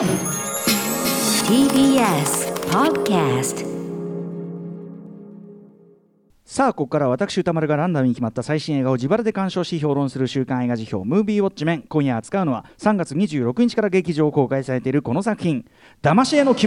TBS Podcast さあここからは私歌丸がランダムに決まった最新映画を自腹で鑑賞し評論する週刊映画辞表ムービーウォッチメン。今夜扱うのは3月26日から劇場公開されているこの作品「騙し絵の牙」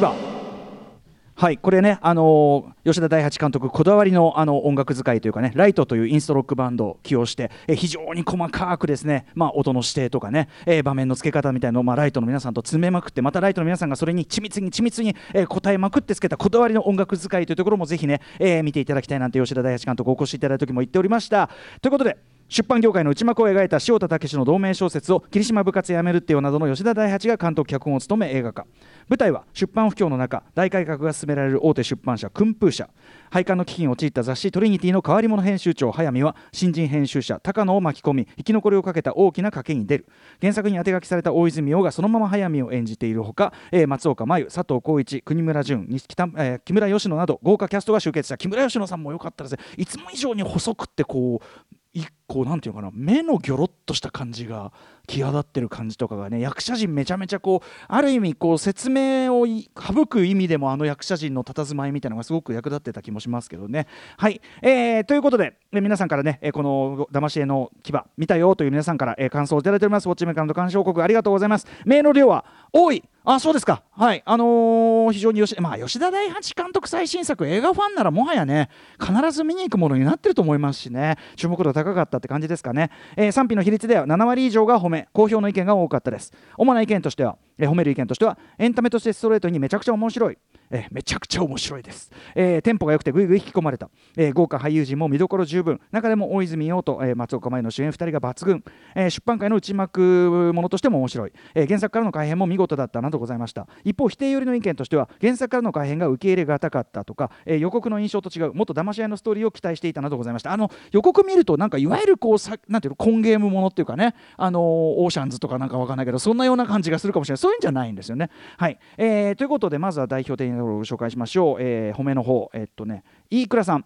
はいこれね、あのー吉田大八監督こだわりのあの音楽使いというかねライトというインストロックバンドを起用して、え非常に細かくですね、まあ、音の指定とかね、えー場面の付け方みたいなのを、まあ、ライトの皆さんと詰めまくってまたライトの皆さんがそれに緻密に緻密に、えー答えまくってつけたこだわりの音楽使いというところもぜひね、え見ていただきたいなんて吉田大八監督お越しいただいた時も言っておりました。ということで出版業界の内幕を描いた塩田武の同名小説を霧島部活やめるってよなどの吉田大八が監督脚本を務め映画化。舞台は出版不況の中大改革が進められる大手出版社訓風社。廃刊の危機に陥った雑誌トリニティの変わり者編集長早見は新人編集者高野を巻き込み生き残りをかけた大きな賭けに出る原作に当て書きされた大泉洋がそのまま早見を演じているほか、松岡真優佐藤浩市国村淳、木村佳乃など豪華キャストが集結した。木村佳乃さんも良かったですね。いつも以上に細くってこう一個なんていうのかな目のギョロっとした感じが際立ってる感じとかがね役者陣めちゃめちゃこうある意味こう説明を省く意味でもあの役者陣の佇まいみたいなのがすごく役立ってた気もしますけどね。はい、えーということでえ皆さんからねえこの「騙し絵の牙」見たよという皆さんからえ感想をいただいております。ウォッチメーカーの鑑賞国ありがとうございます。メールの量は多い。あそうですか。はい。あのー非常に吉,、まあ、吉田大八監督最新作映画ファンならもはやね必ず見に行くものになってると思いますしね。注目度高かったって感じですかね、えー賛否の比率では7割以上が褒め好評の意見が多かったです。主な意見としては、えー褒める意見としてはエンタメとしてストレートにめちゃくちゃ面白い。えめちゃくちゃ面白いです、えテンポが良くてぐいぐい引き込まれた、え豪華俳優陣も見どころ十分。中でも大泉洋と、え松岡茉優の主演2人が抜群、え出版界の内幕ものとしても面白い、え原作からの改編も見事だったなどございました。一方否定寄りの意見としては原作からの改編が受け入れがたかったとか、え予告の印象と違うもっと騙し合いのストーリーを期待していたなどございました。あの予告見るとなんかいわゆるこうさなんていうのコンゲームものっていうかね。あのオーシャンズとかなんかわかんないけどそんなような感じがするかもしれない。そういうんじゃないんですよね。はい、えーということでまずは代表的なご紹介しましょう、えー褒めの方。えっとね飯倉さん。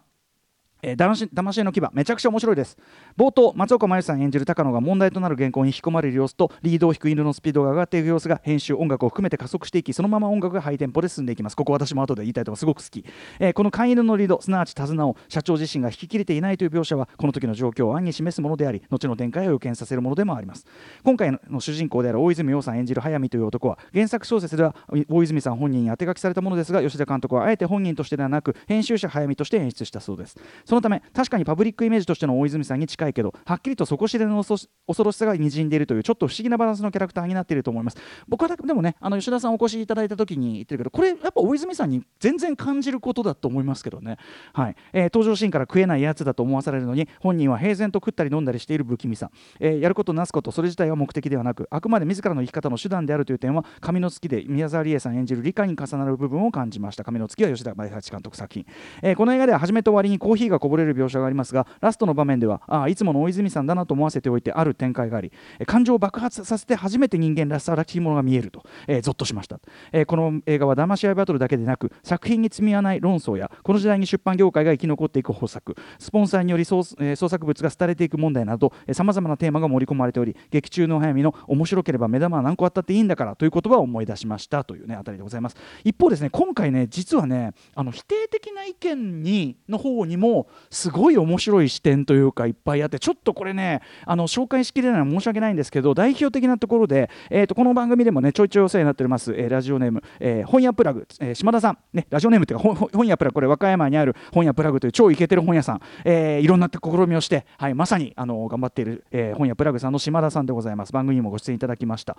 えー、騙し絵の牙めちゃくちゃ面白いです。冒頭松岡茉優さん演じる高野が問題となる原稿に引き込まれる様子とリードを引く犬のスピードが上がっていく様子が編集音楽を含めて加速していきそのまま音楽がハイテンポで進んでいきます。ここ私も後で言いたいとかす。ごく好き、えーこの飼い犬のリードすなわち手綱を社長自身が引き切れていないという描写はこの時の状況を暗に示すものであり後の展開を予見させるものでもあります。今回の主人公である大泉洋さん演じる早見という男は原作小説では大泉さん本人に当て書きされたものですが吉田監督はあえて本人としてではなく編集者早見として演出したそうです。そのため確かにパブリックイメージとしての大泉さんに近いけどはっきりと底知れぬ恐ろし恐ろしさがにじんでいるというちょっと不思議なバランスのキャラクターになっていると思います。僕はでもねあの吉田さんお越しいただいた時に言ってるけどこれやっぱ大泉さんに全然感じることだと思いますけどね。はい、えー登場シーンから食えないやつだと思わされるのに本人は平然と食ったり飲んだりしている不気味さ、えーやることなすことそれ自体は目的ではなくあくまで自らの生き方の手段であるという点は神の月で宮沢りえさん演じる理解に重なる部分を感じました。神の月は吉田前八監督作品、えーこの映画では初めと終わりにコーヒーがこぼれる描写がありますがラストの場面ではあいつもの大泉さんだなと思わせておいてある展開があり感情を爆発させて初めて人間らしさらしいものが見えると、えーゾッとしました、えーこの映画は騙し合いバトルだけでなく作品に積み合わない論争やこの時代に出版業界が生き残っていく方策スポンサーにより創,、えー創作物が廃れていく問題などさまざまなテーマが盛り込まれており劇中の早見の面白ければ目玉は何個あったっていいんだからという言葉を思い出しましたというねあたりでございます。一方ですね今回ね実はねあの否定的な意見にの方にもすごい面白い視点というかいっぱいあってちょっとこれねあの紹介しきれないのは申し訳ないんですけど代表的なところで、えー、とこの番組でもねちょいちょいお世話になっております、えーラジオネーム、えー本屋プラグ、えー島田さん、ね、ラジオネームっていうか本本本屋プラグこれ和歌山にある本屋プラグという超イケてる本屋さん、えーいろんな試みをして、はい、まさにあの頑張っている、えー本屋プラグさんの島田さんでございます。番組にもご出演いただきました。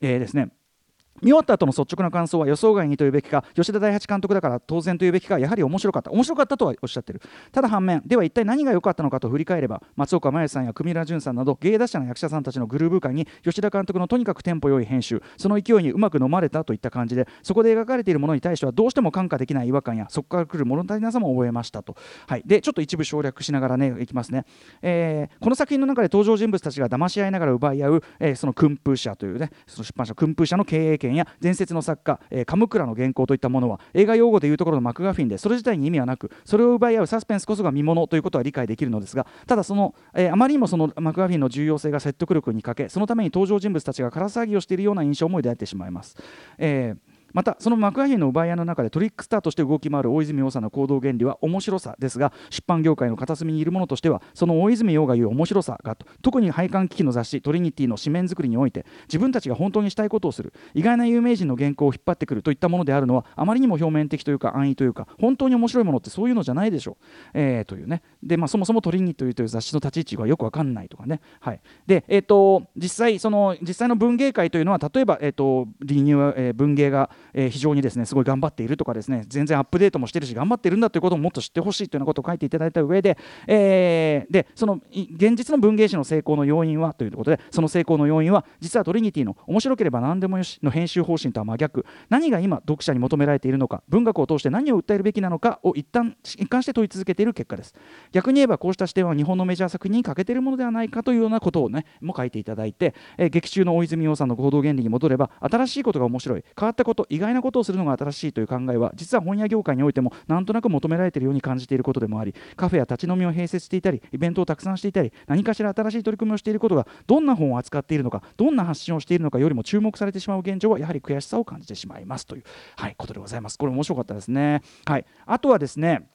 えーですね。見終わった後の率直な感想は予想外にというべきか吉田大八監督だから当然というべきかやはり面白かった。面白かったとはおっしゃってる。ただ反面では一体何が良かったのかと振り返れば松岡茉優さんや組村淳さんなど芸達者な役者さんたちのグルーヴ感に吉田監督のとにかくテンポ良い編集その勢いにうまく飲まれたといった感じでそこで描かれているものに対してはどうしても感化できない違和感やそこから来る物足りなさも覚えましたと、はい、でちょっと一部省略しながらねいきますね、えーこの作品の中で登場人物たちが騙し合いながら奪い合う、えーその訓風社というねその出版社訓風社の経営権件や伝説の作家、えー、カムクラの原稿といったものは映画用語でいうところのマクガフィンでそれ自体に意味はなくそれを奪い合うサスペンスこそが見ものということは理解できるのですがただその、えー、あまりにもそのマクガフィンの重要性が説得力に欠けそのために登場人物たちが空騒ぎをしているような印象も抱いてしまいます。えーまたその幕張の奪い合いの中でトリックスターとして動き回る大泉洋さんの行動原理は面白さですが出版業界の片隅にいるものとしてはその大泉洋が言う面白さが特に配管機器の雑誌トリニティの紙面作りにおいて自分たちが本当にしたいことをする意外な有名人の原稿を引っ張ってくるといったものであるのはあまりにも表面的というか安易というか本当に面白いものってそういうのじゃないでしょう、えー、というねで、まあ、そもそもトリニティという雑誌の立ち位置がよく分かんないとかね、はいでえーと、実際その実際の文芸界というのは例えば、えーと、リニュー、えー、文芸が、え、非常にですねすごい頑張っているとかですね全然アップデートもしてるし頑張ってるんだということをもっと知ってほしいというようなことを書いていただいた上で、えー、でその現実の文芸誌の成功の要因はということでその成功の要因は実はトリニティの面白ければ何でもよしの編集方針とは真逆。何が今読者に求められているのか文学を通して何を訴えるべきなのかを一旦一貫して問い続けている結果です。逆に言えばこうした視点は日本のメジャー作品に欠けているものではないかというようなことをねも書いていただいて、えー、劇中の大泉洋さんの行動原理に戻れば新しいことが面白い。変わったこと意外なことをするのが新しいという考えは実は本屋業界においてもなんとなく求められているように感じていることでもありカフェや立ち飲みを併設していたりイベントをたくさんしていたり何かしら新しい取り組みをしていることがどんな本を扱っているのかどんな発信をしているのかよりも注目されてしまう現状はやはり悔しさを感じてしまいますという、はい、ことでございます。これ面白かったですね。はい、あとはですね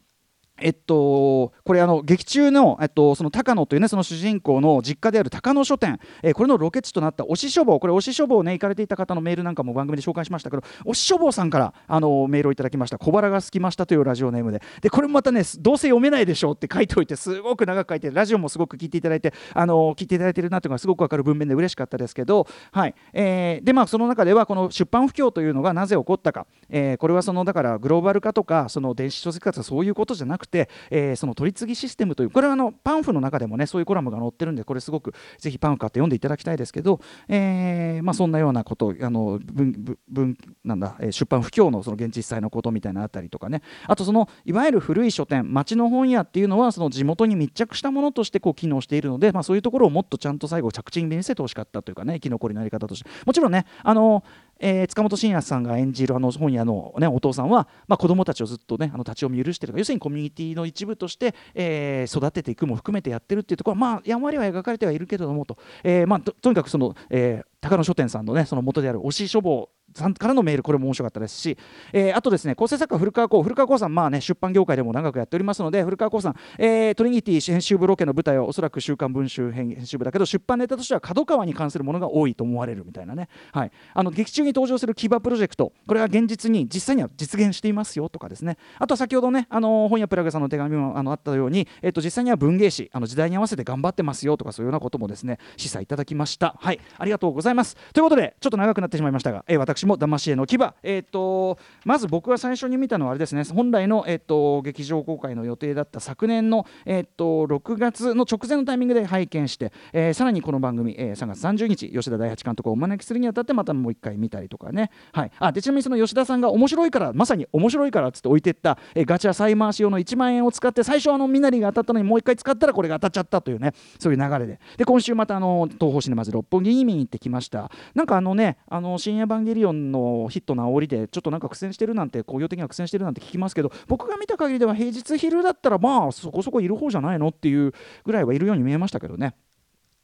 えっと、これあの劇中の、えっと、その高野というねその主人公の実家である高野書店、えー、これのロケ地となった推し書房これ推し書房ね行かれていた方のメールなんかも番組で紹介しましたけど推し書房さんからあのメールをいただきました。小腹が空きましたというラジオネームで。でこれもまたねどうせ読めないでしょうって書いておいてすごく長く書いてラジオもすごく聞いていただいてあの聞いていただいてるなというのがすごく分かる文面で嬉しかったですけど、はい。えー、でまあその中ではこの出版不況というのがなぜ起こったか、えー、これはそのだからグローバル化とかその電子書籍化とかそういうことじゃなくて、えーその取り次ぎシステムというこれはあのパンフの中でもねそういうコラムが載ってるんでこれすごくぜひパンフ買って読んでいただきたいですけど、えーまあ、そんなようなことあの文文なんだ出版不況のその現実際のことみたいなあたりとかね。あとそのいわゆる古い書店町の本屋っていうのはその地元に密着したものとしてこう機能しているので、まあ、そういうところをもっとちゃんと最後着地に見せてほしかったというかね生き残りのやり方として。もちろんねあのえー、塚本慎也さんが演じるあの本屋の、ね、お父さんは、まあ、子供たちをずっと、ね、あの立ち読み許してる要するにコミュニティの一部として、えー、育てていくも含めてやってるっていうところは、まあ、やんわりは描かれてはいるけれどもと、えーまあ、ととにかくその、えー、高野書店さんのねその元である推し書房さんからのメールこれも面白かったですし、えー、あとですね構成作家古川光古川光さんまあね出版業界でも長くやっておりますので古川光さん、えー、トリニティ編集部ロケの舞台はおそらく週刊文春編集部だけど出版ネタとしては角川に関するものが多いと思われるみたいなね、はい、あの劇中に登場する騎馬プロジェクトこれは現実に実際には実現していますよとかですね。あとは先ほどねあの本屋プラグさんの手紙もあのあったように、えー、と実際には文芸誌あの時代に合わせて頑張ってますよとかそういうようなこともですね示唆いただきました。はい。ありがとうございます。ということでちょっと長くなってしまいましたが、えー、私も騙し絵の牙。えーと、まず僕が最初に見たのはあれですね。本来の、えーと、劇場公開の予定だった昨年の、えーと、6月の直前のタイミングで拝見して、えー、さらにこの番組、えー、3月30日吉田大八監督をお招きするにあたってまたもう一回見たりとかね、はい、あでちなみにその吉田さんが面白いからまさに面白いからっつって置いてった、えー、ガチャ再回し用の1万円を使って最初あのみなりが当たったのにもう一回使ったらこれが当たっちゃったというねそういう流れで。で今週またあの東宝シネマズ六本木に見に行ってきました。なんかあのねあの深夜バンゲリオンのヒットな煽りでちょっとなんか苦戦してるなんて工業的には苦戦してるなんて聞きますけど僕が見た限りでは平日昼だったらまあそこそこいる方じゃないのっていうぐらいはいるように見えましたけどね。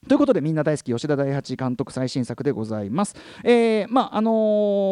ということでみんな大好き吉田大八監督最新作でございます。えー、まああの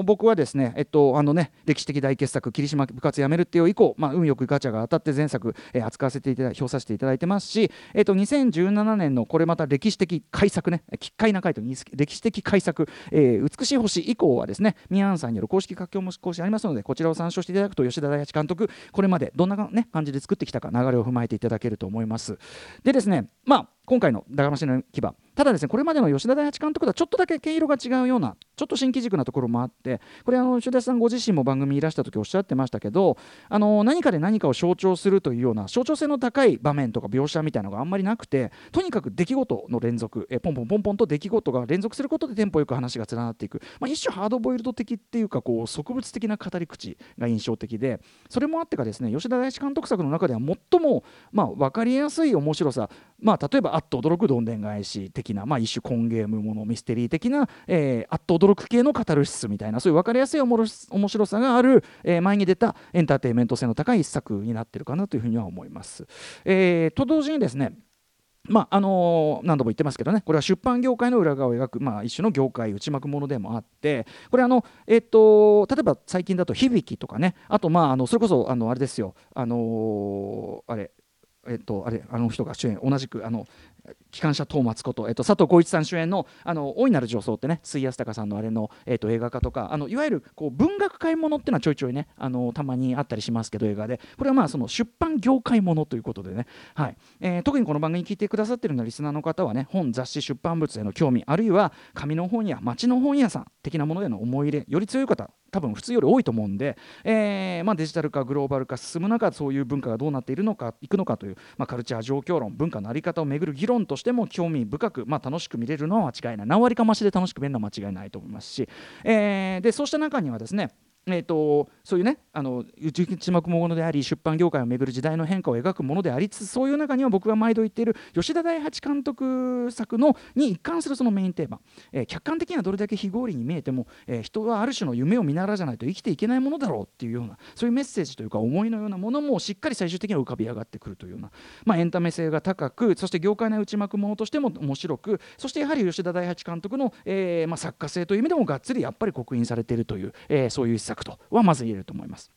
ー、僕はですねえっとあのね歴史的大傑作霧島部活やめるっていう以降まあ運よくガチャが当たって前作、えー、扱わせていただ表させていただいてますしえっと2017年のこれまた歴史的改作ね奇怪な回答歴史的改作、えー、美しい星以降はですねミアンさんによる公式書きも講師ありますのでこちらを参照していただくと吉田大八監督これまでどんなね感じで作ってきたか流れを踏まえていただけると思います。でですねまあ今回の「だがましの牙」ただですねこれまでの吉田大八監督とはちょっとだけ毛色が違うようなちょっと新機軸なところもあってこれあの吉田さんご自身も番組にいらした時おっしゃってましたけどあの何かで何かを象徴するというような象徴性の高い場面とか描写みたいなのがあんまりなくてとにかく出来事の連続えポンポンポンポンと出来事が連続することでテンポよく話が連なっていく、まあ、一種ハードボイルド的っていうかこう植物的な語り口が印象的でそれもあってかですね吉田大八監督作の中では最も、まあ、分かりやすい面白さ、まあ、例えばあっと驚くどんでん返し敵的な、まあ、一種コンゲームものミステリー的な、えー、あっと驚く系のカタルシスみたいなそういう分かりやすい面白さがある、えー、前に出たエンターテインメント性の高い一作になってるかなというふうには思います。えー、と同時にですねまああのー、何度も言ってますけどねこれは出版業界の裏側を描く、まあ、一種の業界内幕ものでもあってこれあの、えーと、例えば最近だと「響き」とかねあとまああのそれこそあのあれですよあのー、あれえっと、あれあの人が主演同じくあの機関車トーマツこと、えっと、佐藤浩市さん主演の「あの大いなる女装」ってね水安隆さんのあれの、えっと、映画化とかあのいわゆるこう文学界ものっていうのはちょいちょいねあのたまにあったりしますけど映画で。これはまあその出版業界ものということでね、はい。えー、特にこの番組に聞いてくださってるようなリスナーの方はね本雑誌出版物への興味あるいは紙の本や町の本屋さん的なものへの思い入れより強い方多分普通より多いと思うんで、えーまあ、デジタル化グローバル化進む中そういう文化がどうなっているのかいくのかという、まあ、カルチャー状況論文化の在り方をめぐる議論としても興味深く、まあ、楽しく見れるのは間違いない。何割か増しで楽しく見るのは間違いないと思いますし、えー、でそうした中にはですねえーと、そういうねあの内幕ものであり出版業界をめぐる時代の変化を描くものでありつつそういう中には僕が毎度言っている吉田大八監督作のに一貫するそのメインテーマ、えー、客観的にはどれだけ非合理に見えても、えー、人はある種の夢を見習うじゃないと生きていけないものだろうっていうようなそういうメッセージというか思いのようなものもしっかり最終的には浮かび上がってくるというような、まあ、エンタメ性が高くそして業界内内幕ものとしても面白くそしてやはり吉田大八監督の、えーまあ、作家性という意味でもがっつりやっぱり刻印されているという、えー、そういう一作とはまず言えると思います。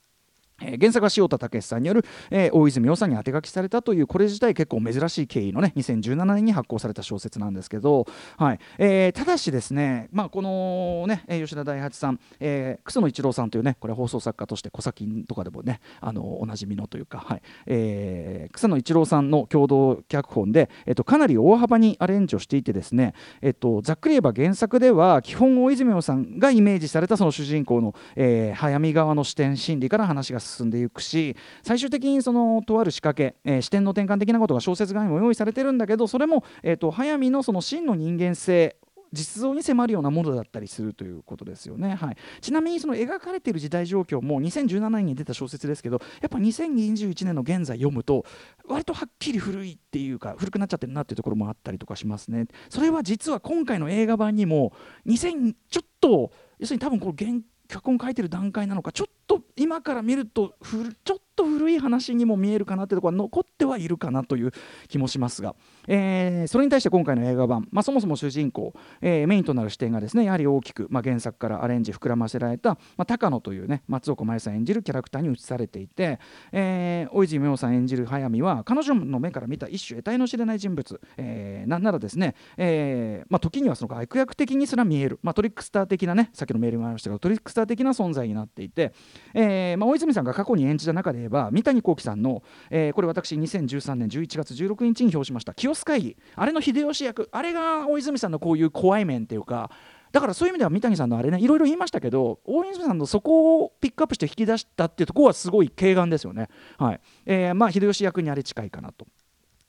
え、原作は塩田武さんによる、えー、大泉洋さんに当て書きされたというこれ自体結構珍しい経緯のね2017年に発行された小説なんですけど、はい。えー、ただしですね、まあ、このね吉田大八さん、えー、楠野一郎さんというねこれ放送作家として小崎とかでもねあのおなじみのというか、はい。えー、草野一郎さんの共同脚本で、えーと、かなり大幅にアレンジをしていてですね、えーと、ざっくり言えば原作では基本大泉洋さんがイメージされたその主人公の、えー、早見側の視点心理から話が進進んでいくし最終的にそのとある仕掛け、えー、視点の転換的なことが小説側にも用意されてるんだけどそれも、えーと、早見のその真の人間性実像に迫るようなものだったりするということですよね、はい、ちなみにその描かれている時代状況も2017年に出た小説ですけどやっぱ2021年の現在読むと割とはっきり古いっていうか古くなっちゃってるなっていうところもあったりとかしますね。それは実は今回の映画版にも2000ちょっと要するに多分この原脚本書いてる段階なのかちょっと今から見るとちょっと古い話にも見えるかなってところは残ってはいるかなという気もしますが、えー、それに対して今回の映画版、まあ、そもそも主人公、えー、メインとなる視点がですねやはり大きく、まあ、原作からアレンジ膨らませられた、まあ、高野というね松岡茉優さん演じるキャラクターに映されていて、えー、大泉洋さん演じる速水は彼女の目から見た一種得体の知れない人物、えー、なんならですね、えーまあ、時にはその悪役的にすら見える、まあ、トリックスター的なねさっきのメールもありましたけどトリックスター的な存在になっていて、えーまあ、大泉さんが過去に演じた中でば三谷幸喜さんの、えー、これ私2013年11月16日に表しました清須会議あれの秀吉役あれが大泉さんのこういう怖い面っていうかだからそういう意味では三谷さんのあれねいろいろ言いましたけど大泉さんのそこをピックアップして引き出したっていうところはすごい軽眼ですよね。はいえー、まあ秀吉役にあれ近いかなと。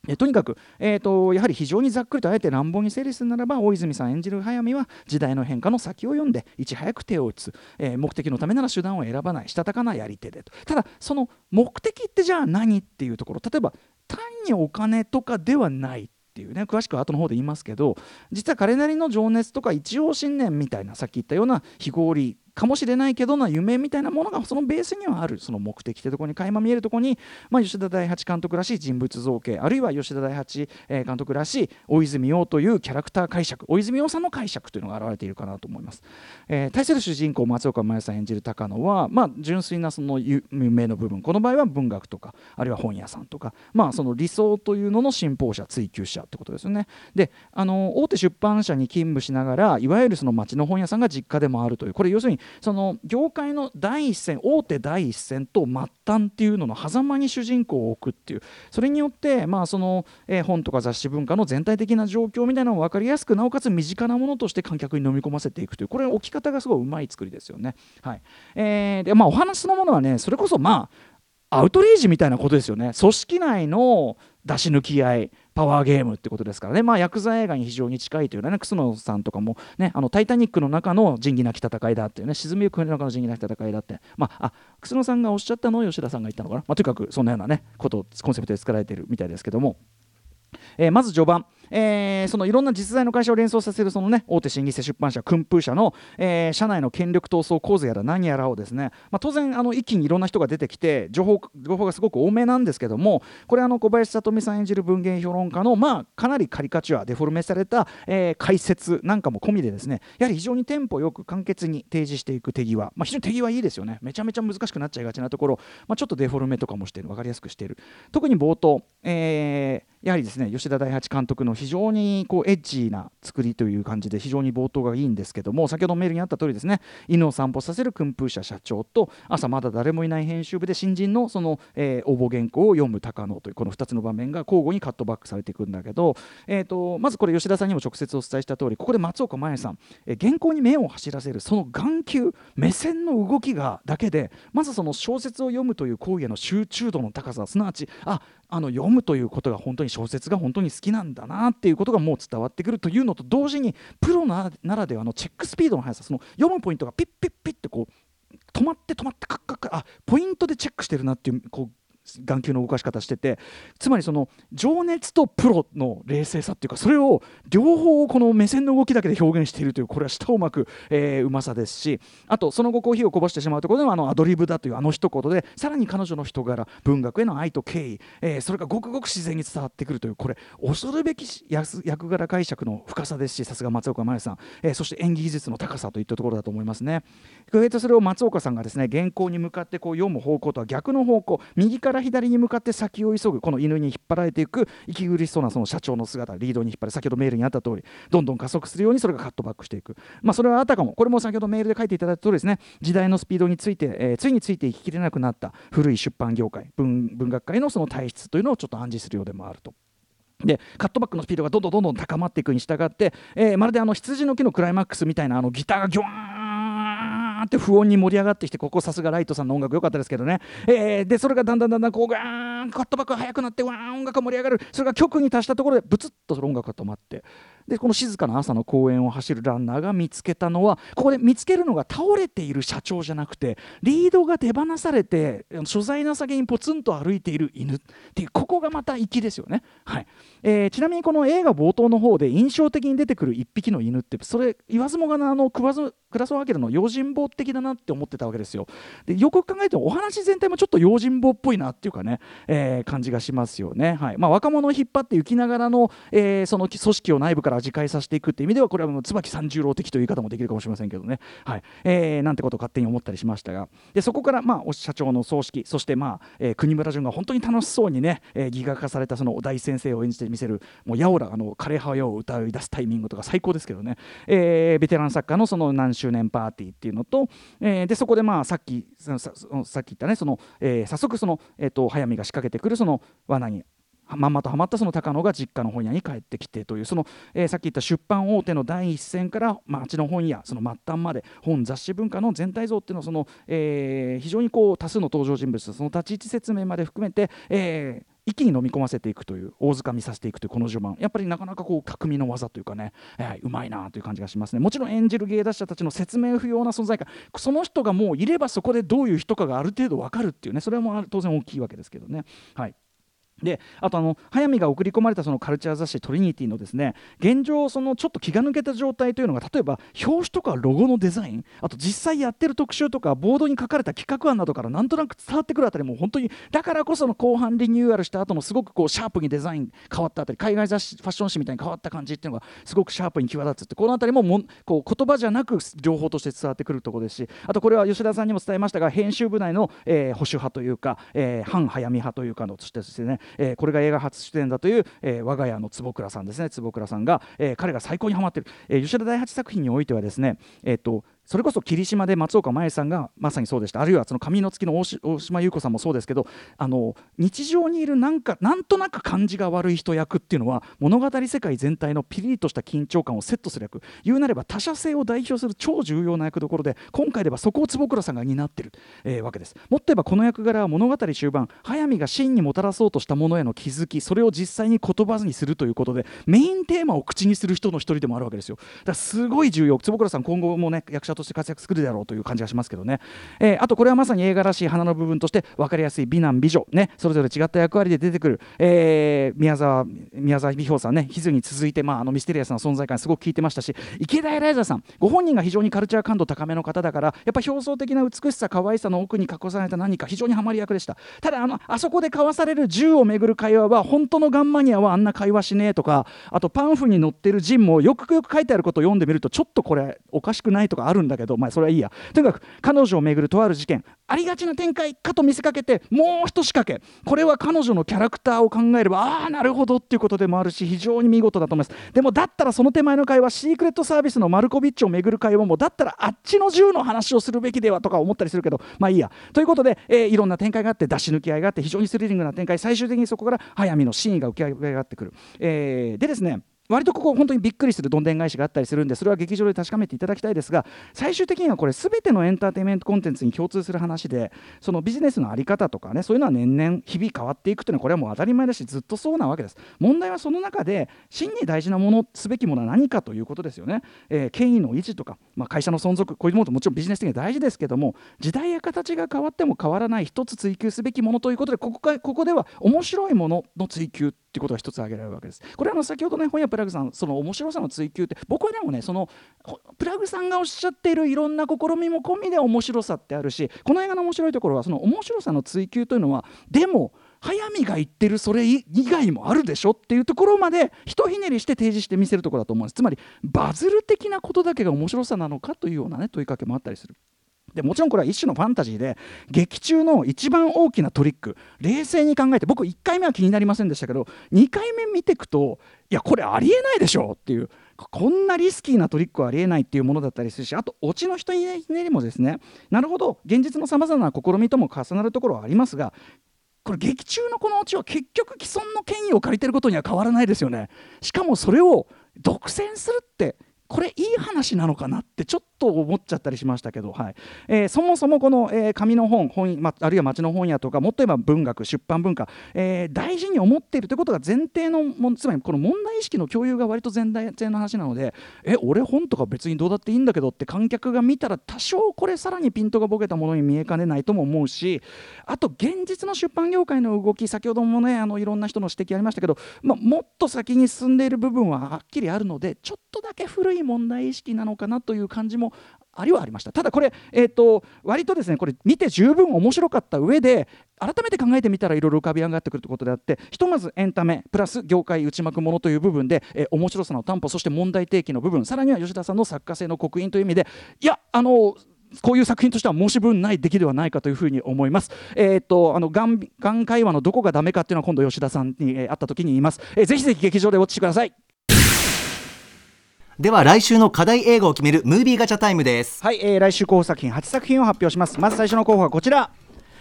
えとにかく、えーと、やはり非常にざっくりとあえて乱暴に整理するならば大泉さん演じる早見は時代の変化の先を読んでいち早く手を打つ、えー、目的のためなら手段を選ばない。したたかなやり手でと。ただその目的ってじゃあ何っていうところ。例えば単にお金とかではないっていうね詳しくは後の方で言いますけど実は彼なりの情熱とか一応信念みたいなさっき言ったような非合理かもしれないけどな夢みたいなものがそのベースにはある。その目的ってところに垣間見えるところに、まあ、吉田大八監督らしい人物造形あるいは吉田大八監督らしい大泉洋というキャラクター解釈大泉洋さんの解釈というのが表れているかなと思います、えー、対する主人公松岡茉優さん演じる高野は、まあ、純粋なその夢の部分この場合は文学とかあるいは本屋さんとか、まあ、その理想というのの信奉者追求者ってことですよね。であの大手出版社に勤務しながらいわゆるその町の本屋さんが実家でもあるというこれ要するにその業界の第一線大手第一線と末端っていうのの狭間に主人公を置くっていうそれによって、まあそのえ、本とか雑誌文化の全体的な状況みたいなのを分かりやすくなおかつ身近なものとして観客に飲み込ませていくという。これ置き方がすごいうまい作りですよね。はい。えーでまあ、お話のものはねそれこそまあアウトレイジみたいなことですよね。組織内の出し抜き合いパワーゲームってことですからね、まあ、ヤクザ映画に非常に近いというね、楠野さんとかも、ね、あのタイタニックの中の仁義なき戦いだっていうね、沈みゆく船の中の仁義なき戦いだって、まあ、あ楠野さんがおっしゃったのを吉田さんが言ったのかな、まあ、とにかくそんなようなね、ことをコンセプトで作られているみたいですけども。えー、まず序盤、えー、そのいろんな実在の会社を連想させるその、ね、大手新規出版社訓風社の、えー、社内の権力闘争構図やら何やらをですね、まあ、当然あの一気にいろんな人が出てきて情報情報がすごく多めなんですけどもこれあの小林聡美さん演じる文芸評論家の、まあ、かなりカリカチュアデフォルメされた、えー、解説なんかも込みでですねやはり非常にテンポよく簡潔に提示していく手際、まあ、非常に手際いいですよね。めちゃめちゃ難しくなっちゃいがちなところ、まあ、ちょっとデフォルメとかもしてる分かりやすくしている。特に冒頭、えー、やはりですね吉田大八監督の非常にこうエッジな作りという感じで非常に冒頭がいいんですけども先ほどメールにあった通りですね犬を散歩させる訓風社社長と朝まだ誰もいない編集部で新人のその、えー、応募原稿を読む高野というこの2つの場面が交互にカットバックされていくんだけど、えーと、まずこれ吉田さんにも直接お伝えした通りここで松岡茉優さん、えー、原稿に目を走らせるその眼球目線の動きがだけでまずその小説を読むという行為への集中度の高さすなわちああの読むということが本当に小説が本当に好きなんだなっていうことがもう伝わってくるというのと同時にプロならではのチェックスピードの速さその読むポイントがピッピッピッってこう止まって止まってカッカッカあポイントでチェックしてるなっていうこう眼球の動かし方しててつまりその情熱とプロの冷静さっていうかそれを両方この目線の動きだけで表現しているというこれは舌を巻く、えー、うまさですしあとその後コーヒーをこぼしてしまうところでもあのアドリブだというあの一言でさらに彼女の人柄文学への愛と敬意、えー、それがごくごく自然に伝わってくるというこれ恐るべき役柄解釈の深さですしさすが松岡茉優さん、えー、そして演技技術の高さといったところだと思いますね。それを松岡さんがですね原稿に向かってこう読む方向とは逆の方向右から左に向かって先を急ぐこの犬に引っ張られていく息苦しそうなその社長の姿リードに引っ張る先ほどメールにあった通りどんどん加速するようにそれがカットバックしていく、まあ、それはあたかも。これも先ほどメールで書いていただいた通りですね。時代のスピードについて、えー、ついについていききれなくなった古い出版業界文文学界のその体質というのをちょっと暗示するようでもあると。でカットバックのスピードがどんどんどんどん高まっていくに従って、えー、まるであの羊の木のクライマックスみたいなあのギターがギョーンーって不穏に盛り上がってきてここさすがライトさんの音楽良かったですけどね、えー、でそれがだんだんだんだんこうガーンカットバックが速くなってわー音楽が盛り上がる。それが曲に達したところでブツッとその音楽が止まって。でこの静かな朝の公園を走るランナーが見つけたのはここで見つけるのが倒れている社長じゃなくてリードが手放されて所在な先にポツンと歩いている犬。っていうここがまた粋ですよね、はい。えー、ちなみにこの映画冒頭の方で印象的に出てくる1匹の犬ってそれ言わずもがなあのクラソワケルの用心棒的だなって思ってたわけですよ。でよく考えてもお話全体もちょっと用心棒っぽいなっていうかね、えー、感じがしますよね、はい。まあ、若者を引っ張って行きながらの、えー、その組織を内部から自戒させていくっていう意味ではこれはもう椿三十郎的という言い方もできるかもしれませんけどね、はい。えー、なんてことを勝手に思ったりしましたが。でそこから、まあ、社長の葬式そして、まあえー、国村淳が本当に楽しそうにね、えー、ギガ化されたその大先生を演じてみせるもうやおらあの枯葉よを歌い出すタイミングとか最高ですけどね、えー、ベテラン作家のその何周年パーティーっていうのと、えー、でそこでまあさっきささっき言ったねその、えー、早速その、えーと早見が仕掛けてくるその罠にまんまとはまったその高野が実家の本屋に帰ってきてというその、えー、さっき言った出版大手の第一線から町の本屋その末端まで本雑誌文化の全体像っていうのをその、えー、非常にこう多数の登場人物その立ち位置説明まで含めて、えー、一気に飲み込ませていくという大掴みさせていくというこの序盤。やっぱりなかなかこう匠の技というかね、えー、うまいなという感じがしますね。もちろん演じる芸達者たちの説明不要な存在感。その人がもういればそこでどういう人かがある程度分かるっていうねそれはもう当然大きいわけですけどね。はい。であとあの早見が送り込まれたそのカルチャー雑誌「トリニティ」のですね現状そのちょっと気が抜けた状態というのが例えば表紙とかロゴのデザインあと実際やってる特集とかボードに書かれた企画案などからなんとなく伝わってくるあたりも本当にだからこその後半リニューアルした後のすごくこうシャープにデザイン変わったあたり海外雑誌ファッション誌みたいに変わった感じっていうのがすごくシャープに際立つってこの辺りももこう言葉じゃなく情報として伝わってくるところですしあとこれは吉田さんにも伝えましたが編集部内の、えー、保守派というか、えー、反早見派というかのとしてですね、えー、これが映画初出演だという、えー、我が家の坪倉さんですね。坪倉さんが、えー、彼が最高にハマってる、えー、吉田大八作品においてはですね、えーとそれこそ霧島で松岡茉優さんがまさにそうでした。あるいはその髪の月の大島優子さんもそうですけどあの日常にいるなんかなんとなく感じが悪い人役っていうのは物語世界全体のピリリとした緊張感をセットする役。言うなれば他者性を代表する超重要な役どころで今回ではそこを坪倉さんが担ってる、えー、わけです。もっと言えばこの役柄は物語終盤速水が真にもたらそうとしたものへの気づきそれを実際に言葉にするということでメインテーマを口にする人の一人でもあるわけですよ。だからすごい重要。坪倉さん今後もね役者ととして活躍するだろうという感じがしますけどね、えー、あとこれはまさに映画らしい花の部分として分かりやすい美男美女ね。それぞれ違った役割で出てくる、えー、宮沢宮沢美穂さんね。ヒズに続いて、まあ、あのミステリアスな存在感すごく聞いてましたし。池田エライザさん。ご本人が非常にカルチャー感度高めの方だからやっぱ表層的な美しさ可愛さの奥に隠された何か非常にハマり役でした。ただあのあそこで交わされる銃をめぐる会話は本当のガンマニアはあんな会話しねえとかあとパンフに載ってるジンもよくよく書いてあることを読んでみるとちょっとこれおかしくないとかあるんだけどまあそれはいいや。とにかく彼女をめぐるとある事件ありがちな展開かと見せかけてもう一仕掛け。これは彼女のキャラクターを考えればああなるほどっていうことでもあるし非常に見事だと思います。でもだったらその手前の会話シークレットサービスのマルコビッチをめぐる会話もだったらあっちの銃の話をするべきではとか思ったりするけどまあいいや。ということで、えー、いろんな展開があって出し抜き合いがあって非常にスリリングな展開。最終的にそこから早見の真意が浮き上がってくる、えー、でですね割とここ本当にびっくりするどんでん返しがあったりするんでそれは劇場で確かめていただきたいですが最終的にはこれ全てのエンターテインメントコンテンツに共通する話でそのビジネスの在り方とかねそういうのは年々日々変わっていくというのはこれはもう当たり前だしずっとそうなわけです。問題はその中で真に大事なものすべきものは何かということですよね、えー、権威の維持とか、まあ、会社の存続こういうものももちろんビジネス的には大事ですけども時代や形が変わっても変わらない一つ追求すべきものということでここかここでは面白いものの追求っていうことが一つ挙げられるわけです。これはあの先ほどね本屋プラグさんその面白さの追求って僕はでもねそのプラグさんがおっしゃっているいろんな試みも込みで面白さってあるしこの映画の面白いところはその面白さの追求というのはでも早見が言ってるそれ以外もあるでしょっていうところまでひとひねりして提示してみせるところだと思うんですつまりバズる的なことだけが面白さなのかというようなね問いかけもあったりする。でもちろんこれは一種のファンタジーで劇中の一番大きなトリック冷静に考えて僕1回目は気になりませんでしたけど2回目見ていくといやこれありえないでしょっていうこんなリスキーなトリックはありえないっていうものだったりするしあとオチの人ひねりもですねなるほど現実のさまざまな試みとも重なるところはありますがこれ劇中のこのオチは結局既存の権威を借りてることには変わらないですよね。しかもそれを独占するってこれいい話なのかなってちょっと思っちゃったりしましたけど、はい。えー、そもそもこの、えー、紙の本本、まあるいは町の本屋とかもっと言えば文学出版文化、えー、大事に思っているということが前提のもつまりこの問題意識の共有が割と全体の話なのでえ俺本とか別にどうだっていいんだけどって観客が見たら多少これさらにピントがボケたものに見えかねないとも思うしあと現実の出版業界の動き先ほどもねあのいろんな人の指摘ありましたけど、まあ、もっと先に進んでいる部分ははっきりあるのでちょっとだけ古い問題意識なのかなという感じもありはありましたただこれ、えーと、割とですねこれ見て十分面白かった上で改めて考えてみたらいろいろ浮かび上がってくるということであってひとまずエンタメプラス業界内幕ものという部分で、えー、面白さの担保そして問題提起の部分さらには吉田さんの作家性の刻印という意味でいやあのこういう作品としては申し分ない出来ではないかというふうに思います。えー、っとあのがんがん会話のどこがダメかっていうのは今度吉田さんに、え、会った時に言います。えー、ぜひぜひ劇場でウォッチしてください。では来週の課題映画を決めるムービーガチャタイムです。はい、えー、来週候補作品8作品を発表します。まず最初の候補はこちら、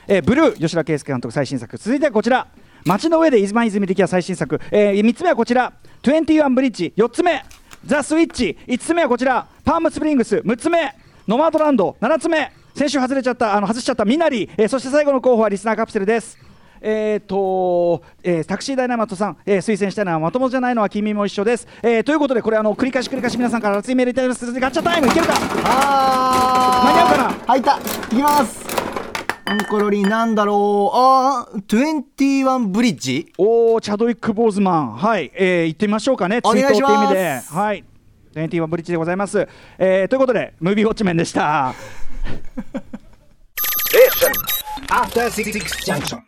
えー、ブルー吉田圭佑監督最新作。続いてはこちら。街の上で泉泉力也最新作、えー、3つ目はこちら。21ブリッジ。4つ目。ザ・スイッチ。5つ目はこちら。パームスプリングス。6つ目。ノマドランド。7つ目。先週外れちゃったあの外しちゃったミナリ、えー、そして最後の候補はリスナーカプセルです。えーとえー、タクシーダイナマットさん、えー、推薦したのはまともじゃないのは君も一緒です、えー、ということでこれあの繰り返し繰り返し皆さんから熱いメールいただきますガチャタイムいけるか？あ間に合うかな？入ったいきます。アンコロリンなんだろう。あー21ブリッジおおチャドウィック・ボーズマン。はい、えー、行ってみましょうかね。お願いします。って意味で。はい。21ブリッジでございます、えー、ということでムービーウォッチメンでした。After 66 junction.